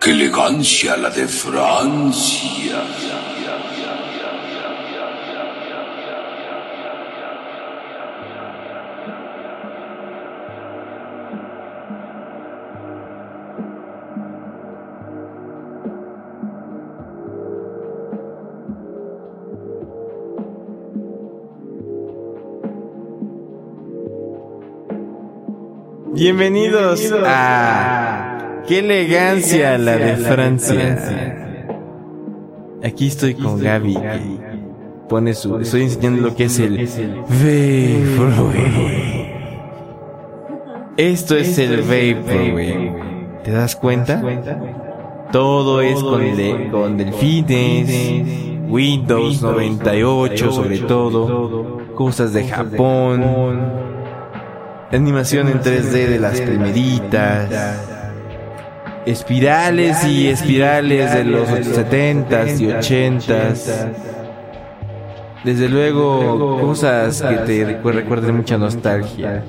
Qué elegancia la de Francia. Bienvenidos a Qué elegancia la de Francia. Aquí estoy con Gaby que pone su estoy enseñando lo que es el Vaporwave. Esto es el Vaporwave. ¿Te das cuenta? Todo es con, con delfines, Windows 98 sobre todo, cosas de Japón animación en 3D de las primeritas, espirales y espirales de los 70s y 80s. Desde luego, cosas que te recuerden mucha nostalgia.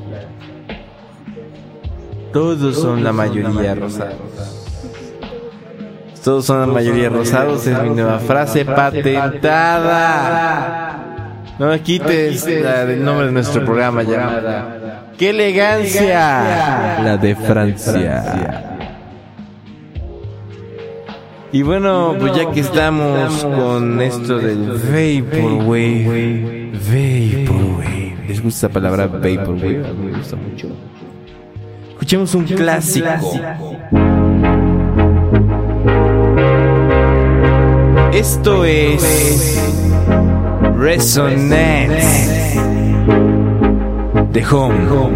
Todos son la mayoría rosados. Todos son la mayoría rosados, es mi nueva frase patentada. No me quites el nombre de nuestro programa llamada ¡Qué elegancia! La de Francia. Y bueno, pues ya que estamos con esto del Vaporwave, Vaporwave. ¿Les gusta esa palabra Vaporwave? A mí me gusta mucho. Escuchemos un clásico. Esto es Resonance de Home.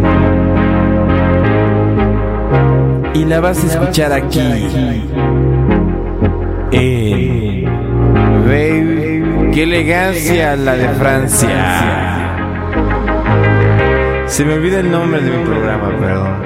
Y la vas a escuchar aquí. En Baby, qué elegancia la de Francia. Se me olvida el nombre de mi programa, perdón.